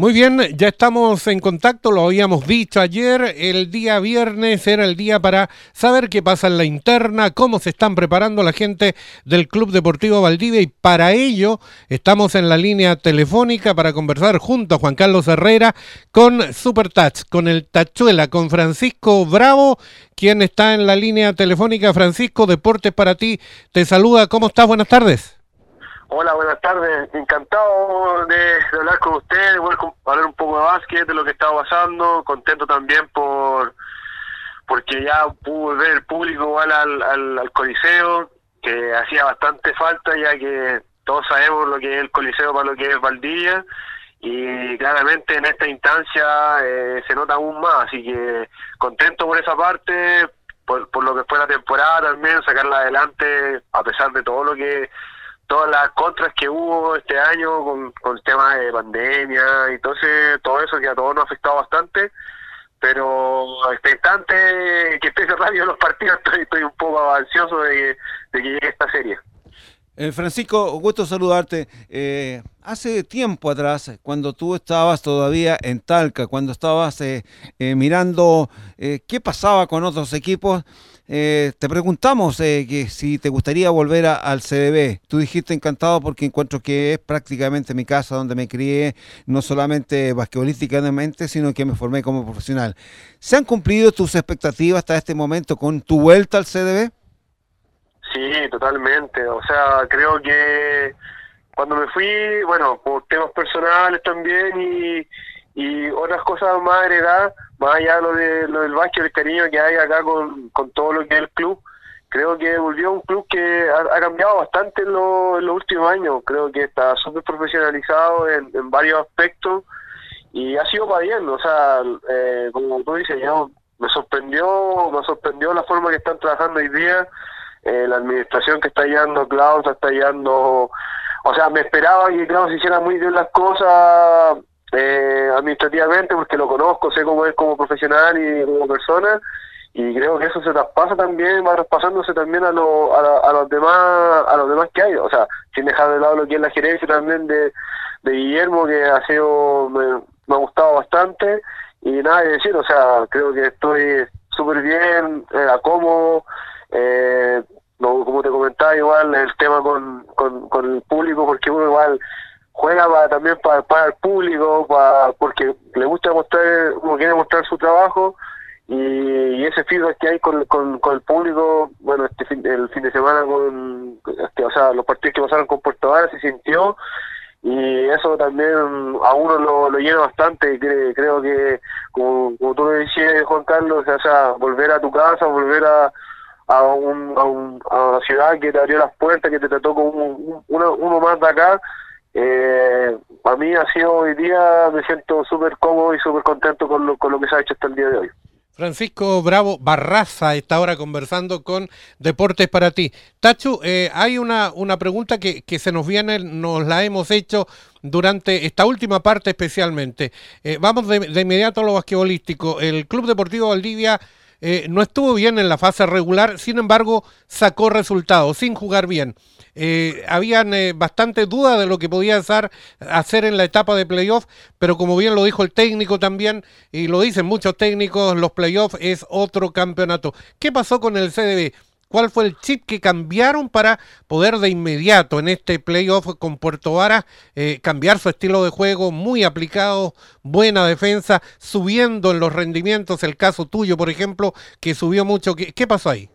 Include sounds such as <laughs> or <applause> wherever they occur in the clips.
Muy bien, ya estamos en contacto, lo habíamos dicho ayer, el día viernes era el día para saber qué pasa en la interna, cómo se están preparando la gente del Club Deportivo Valdivia y para ello estamos en la línea telefónica para conversar junto a Juan Carlos Herrera con Super Touch, con el Tachuela, con Francisco Bravo, quien está en la línea telefónica. Francisco, Deportes para ti, te saluda, ¿cómo estás? Buenas tardes. Hola, buenas tardes. Encantado de, hablar con ustedes, de hablar un poco de básquet, de lo que está pasando. Contento también por porque ya pude ver el público igual al, al, Coliseo, que hacía bastante falta ya que todos sabemos lo que es el Coliseo para lo que es Valdivia y claramente en esta instancia eh, se nota aún más, así que contento por esa parte, por, por lo que fue la temporada también, sacarla adelante a pesar de todo lo que todas las contras que hubo este año con, con el tema de pandemia entonces todo eso que a todos nos ha afectado bastante pero expectante que esté radio los partidos <laughs> estoy, estoy un poco ansioso de, que llegue esta serie eh, Francisco, gusto saludarte. Eh, hace tiempo atrás, cuando tú estabas todavía en Talca, cuando estabas eh, mirando qué pasaba con otros equipos, eh, te preguntamos eh, que si te gustaría volver al CDB. Tú dijiste encantado porque encuentro que es prácticamente mi casa donde me crié, no solamente basquetbolísticamente, sino que me formé como profesional. ¿Se han cumplido tus expectativas hasta este momento con tu vuelta al CDB? Sí, totalmente. O sea, creo que cuando me fui, bueno, por temas personales también y y otras cosas más heredadas, más allá de lo, de, lo del básquet, el cariño que hay acá con, con todo lo que es el club, creo que volvió un club que ha, cambiado bastante en, los últimos años, creo que está súper profesionalizado en, en, varios aspectos y ha sido para bien, o sea, eh, como tú dices, yo, me sorprendió, me sorprendió la forma que están trabajando hoy día, eh, la administración que está llevando Klaus, está llevando, o sea, me esperaba que Klaus hiciera muy bien las cosas eh, administrativamente porque lo conozco, sé cómo es como profesional y como persona y creo que eso se traspasa también, va traspasándose también a, lo, a, los demás a los demás que hay, o sea, sin dejar de lado lo que es la gerencia también de, Guillermo que ha sido me, ha gustado bastante y nada que decir, o sea, creo que estoy súper bien, eh, cómodo, eh, como te comentaba igual el tema con, con, con el público porque uno igual juega para, también para, el público, para, porque le gusta mostrar, como quiere mostrar su trabajo y, ese feedback que hay con, con, el público, bueno, este fin, el fin de semana con, este, o sea, los partidos que pasaron con Puerto Vara se sintió y eso también a uno lo, llena bastante y creo que como, como tú lo decías Juan Carlos o sea volver a tu casa volver a, a, un, a, un, a una ciudad que te abrió las puertas que te trató como uno, uno más de acá eh, para mí ha sido hoy día, me siento súper cómodo y súper contento con lo, con lo que se ha hecho hasta el día de hoy. Francisco Bravo Barraza está ahora conversando con Deportes para ti. Tachu, eh, hay una, una pregunta que, que, se nos viene, nos la hemos hecho durante esta última parte especialmente. Eh, vamos de, de, inmediato a lo basquetbolístico. El Club Deportivo Valdivia eh, no estuvo bien en la fase regular, sin embargo sacó resultados sin jugar bien. Eh, habían eh, bastante dudas de lo que podía hacer, hacer en la etapa de playoff, pero como bien lo dijo el técnico también, y lo dicen muchos técnicos, los playoffs es otro campeonato. ¿Qué pasó con el CDB? ¿Cuál fue el chip que cambiaron para poder de inmediato en este playoff con Puerto Vara eh, cambiar su estilo de juego muy aplicado, buena defensa, subiendo en los rendimientos? El caso tuyo, por ejemplo, que subió mucho. ¿Qué, pasó ahí?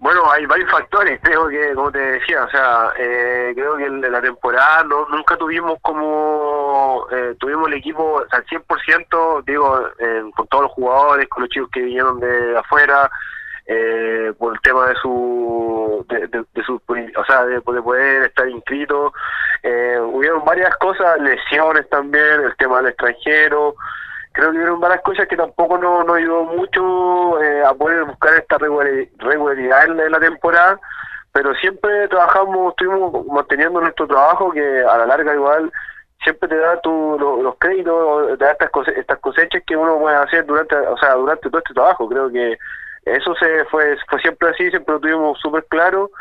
Bueno, hay varios factores, creo que, como te decía, o sea, eh, creo que en la temporada no, nunca tuvimos como, eh, tuvimos el equipo al 100%, digo, con todos los jugadores, con los chicos que vinieron de afuera, eh, por el tema de su, de, su o sea, de, poder estar inscrito. Eh, hubieron varias cosas, lesiones también, el tema del extranjero. Creo que hubieron varias cosas que tampoco nos no ayudó mucho eh, a poder buscar esta regularidad en la temporada, pero siempre trabajamos, estuvimos manteniendo nuestro trabajo que a la larga igual siempre te da tu, los, créditos, te da estas, cosechas, estas cosechas que uno puede hacer durante, o sea, durante todo este trabajo. Creo que eso se fue, fue siempre así, siempre lo tuvimos súper claro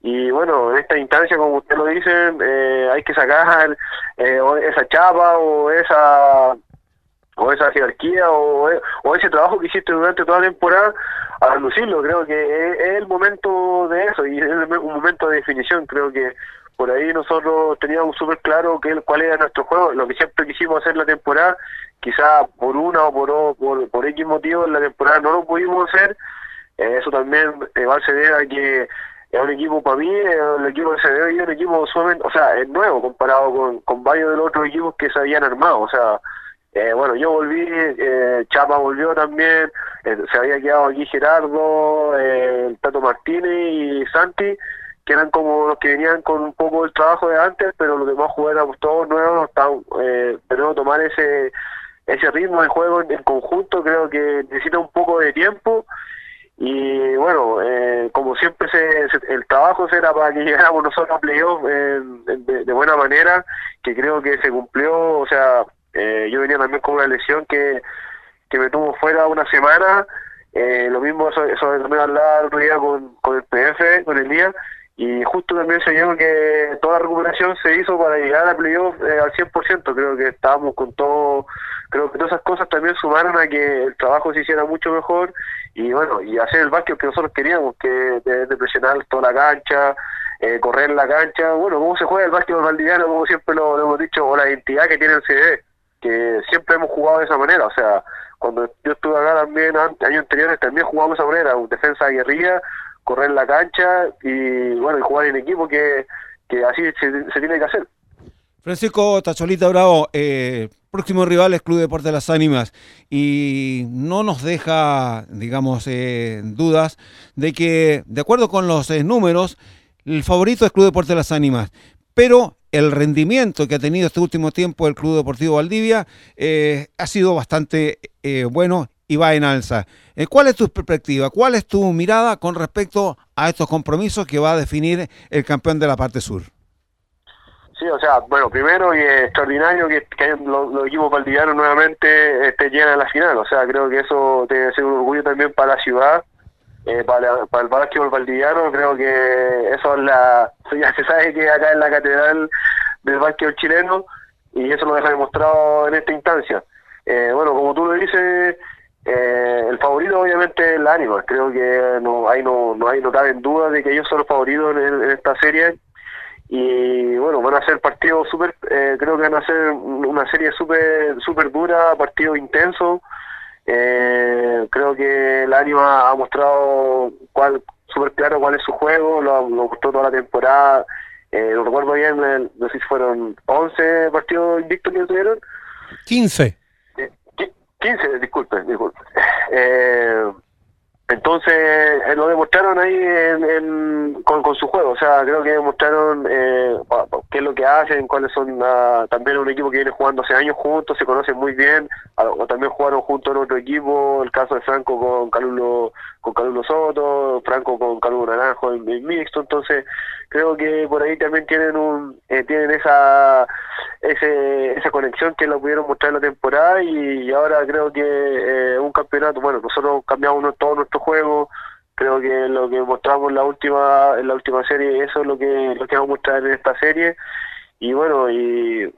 y bueno, en esta instancia, como usted lo dicen, eh, hay que sacar eh, esa chapa o esa o esa jerarquía o, o, ese trabajo que hiciste durante toda la temporada a lucirlo. Creo que es, el momento de eso y es un momento de definición. Creo que por ahí nosotros teníamos súper claro que, cuál era nuestro juego, lo que siempre quisimos hacer la temporada, quizá por una o por, por, por X motivo en la temporada no lo pudimos hacer. Eh, eso también va a ceder a que es un equipo para mí, el equipo de CDO es un equipo sumamente, o sea, es nuevo comparado con, con varios de los otros equipos que se habían armado, o sea, eh, bueno, yo volví, eh, Chapa volvió también, eh, se había quedado aquí Gerardo, eh, Tato Martínez y Santi, que eran como los que venían con un poco el trabajo de antes, pero los demás jugadores todos nuevos, estaban, eh, tomar ese ese ritmo de juego en, conjunto, creo que necesita un poco de tiempo. Y bueno, eh, como siempre se, el trabajo será para que <laughs> llegáramos nosotros a playoff de, de, buena manera, que creo que se cumplió, o sea, eh, yo venía también con una lesión que, que me tuvo fuera una semana. Eh, lo mismo, eso, hablaba el otro día con, con el PF, con el día, y justo también se vio que toda la recuperación se hizo para llegar a playoff eh, al 100%. Creo que estábamos con todo, creo que todas esas cosas también sumaron a que el trabajo se hiciera mucho mejor y bueno, y hacer el básquet que nosotros queríamos, que de, presionar toda la cancha, eh, correr la cancha. Bueno, cómo se juega el básquet valdiviano, como siempre lo, lo hemos dicho, o la identidad que tiene el CD que siempre hemos jugado de esa manera, o sea, cuando yo estuve acá también, años anteriores también jugábamos de esa manera, defensa guerrilla, correr la cancha y bueno, jugar en equipo que, que así se, tiene que hacer. Francisco Tacholita Bravo, eh, próximo rival es Club Deporte de las Ánimas. Y no nos deja, digamos, eh, dudas de que, de acuerdo con los eh, números, el favorito es Club Deporte de las Ánimas, pero el rendimiento que ha tenido este último tiempo el Club Deportivo Valdivia eh, ha sido bastante eh, bueno y va en alza. Eh, ¿Cuál es tu perspectiva? ¿Cuál es tu mirada con respecto a estos compromisos que va a definir el campeón de la parte sur? Sí, o sea, bueno, primero y extraordinario que, los, equipos valdivianos nuevamente este, llegan a la final. O sea, creo que eso debe ser un orgullo también para la ciudad eh, para, para el básquetbol valdiviano creo que eso es la ya se sabe que acá en la catedral del básquetbol chileno y eso lo deja demostrado en esta instancia. Eh, bueno como tú lo dices eh, el favorito obviamente es el ánimo creo que no hay no no hay no en duda de que ellos son los favoritos en, esta serie. Y bueno van a ser partidos súper creo que van a ser una serie súper súper dura partidos intensos eh, creo que el Ánima ha mostrado cuál súper claro cuál es su juego, lo, lo mostró toda la temporada. Eh, lo recuerdo bien, no sé si fueron 11 partidos invictos que tuvieron. 15. 15, disculpe, disculpe. <laughs> Eh, entonces, eh, lo demostraron ahí con, con, su juego, o sea, creo que demostraron eh, qué es lo que hacen, cuáles son, uh, también un equipo que viene jugando hace años juntos, se conocen muy bien, o también jugaron juntos en otro equipo, el caso de Franco con Calulo, con Calulo Soto, Franco con Calulo Naranjo en, mixto, entonces creo que por ahí también tienen un, eh, tienen esa, ese, esa conexión que lo pudieron mostrar en la temporada y, ahora creo que eh, un campeonato, bueno, nosotros cambiamos todo nuestro juego, creo que lo que mostramos en la última en la última serie eso es lo que lo que vamos a mostrar en esta serie. Y bueno y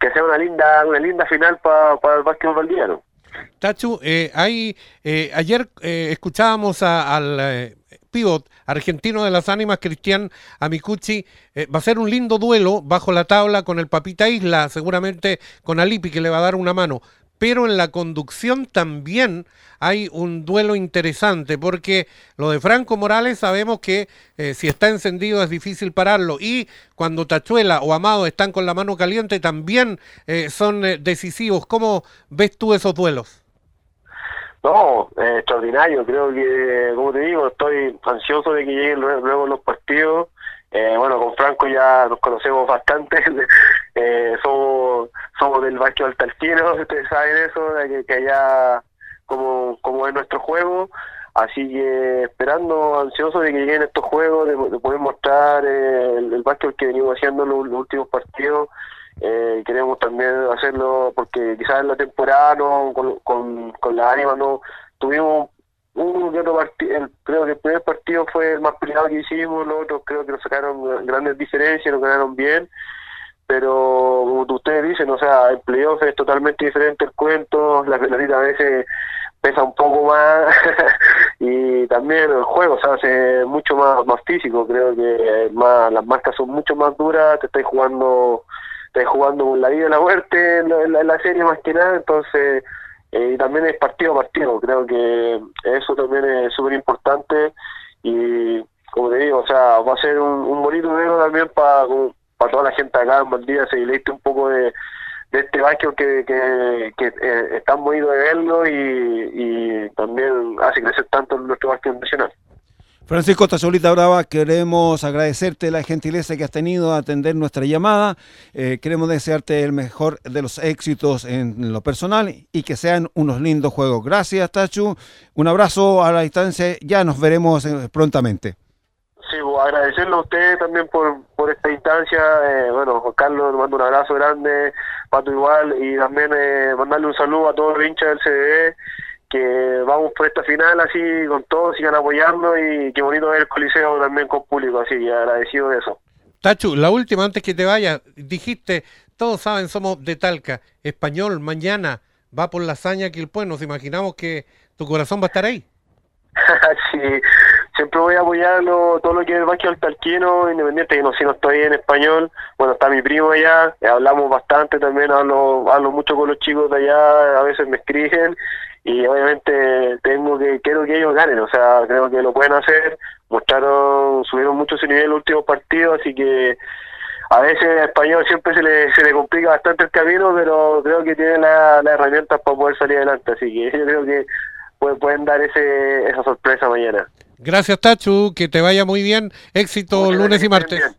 que sea una linda una linda final para el básquetbol valdiano Tachu, eh, hay, eh, ayer eh, escuchábamos al eh, pivot argentino de las ánimas, Cristian Amicucci. va a ser un lindo duelo bajo la tabla con el Papita Isla, seguramente con Alipi que le va a dar una mano pero en la conducción también hay un duelo interesante, porque lo de Franco Morales sabemos que eh, si está encendido es difícil pararlo, y cuando Tachuela o Amado están con la mano caliente también eh, son eh, decisivos. ¿Cómo ves tú esos duelos? No, extraordinario, creo que, como te digo, estoy ansioso de que lleguen luego los partidos. Bueno, con Franco ya nos conocemos bastante, <laughs> somos somos del Vasco Altalquino, <laughs> ustedes saben eso, de que, que allá como, como es nuestro juego, así que esperando, ansioso de que lleguen estos juegos, de, poder mostrar eh, el, el básquet que venimos haciendo en los, últimos partidos, eh, queremos también hacerlo porque quizás en la temporada no, con, con, con la ánima no tuvimos un otro partido, creo que el primer partido fue el más peleado que hicimos, los otros creo que nos sacaron grandes diferencias, nos ganaron bien, pero como ustedes dicen, o sea, el playoff es totalmente diferente el cuento, la pelotita a veces pesa un poco más <laughs> y también el juego se hace mucho más más físico creo que más las marcas son mucho más duras te estáis jugando estáis jugando con la vida y la muerte en la, serie más que nada entonces eh, y también es partido a partido creo que eso también es súper importante y como te digo o sea va a ser un, un bonito video también para para toda la gente acá en Valdivia se leíste un poco de de este básquet que, que, que eh, de verlo y, también hace crecer tanto nuestro básquet nacional. Francisco Tazolita Brava, queremos agradecerte la gentileza que has tenido a atender nuestra llamada. Eh, queremos desearte el mejor de los éxitos en lo personal y que sean unos lindos juegos. Gracias, Tachu. Un abrazo a la distancia. Ya nos veremos eh, prontamente. Sí, agradecerle a usted también por, esta instancia. Eh, bueno, Juan Carlos, mando un abrazo grande, Pato igual, y también eh, mandarle un saludo a todos los hinchas del CDB, que vamos por esta final así con todos, sigan apoyando y qué bonito ver el Coliseo también con público, así que agradecido de eso. Tachu, la última antes que te vaya, dijiste, todos saben, somos de Talca, español, mañana va por la hazaña que el pueblo, nos imaginamos que tu corazón va a estar ahí. <laughs> sí, siempre voy a apoyarlo, todo lo que es el básquet talquino, independiente que no si no estoy en español, bueno está mi primo allá, eh, hablamos bastante también, hablo, hablo mucho con los chicos de allá, a veces me escriben y obviamente tengo que, quiero que ellos ganen, o sea, creo que lo pueden hacer, mostraron, subieron mucho su nivel en los últimos partidos, así que a veces en español siempre se le, se le complica bastante el camino, pero creo que tienen las herramientas para poder salir adelante, así que <laughs> yo creo que pueden dar ese, esa sorpresa mañana. Gracias, Tachu. Que te vaya muy bien. Éxito lunes y martes.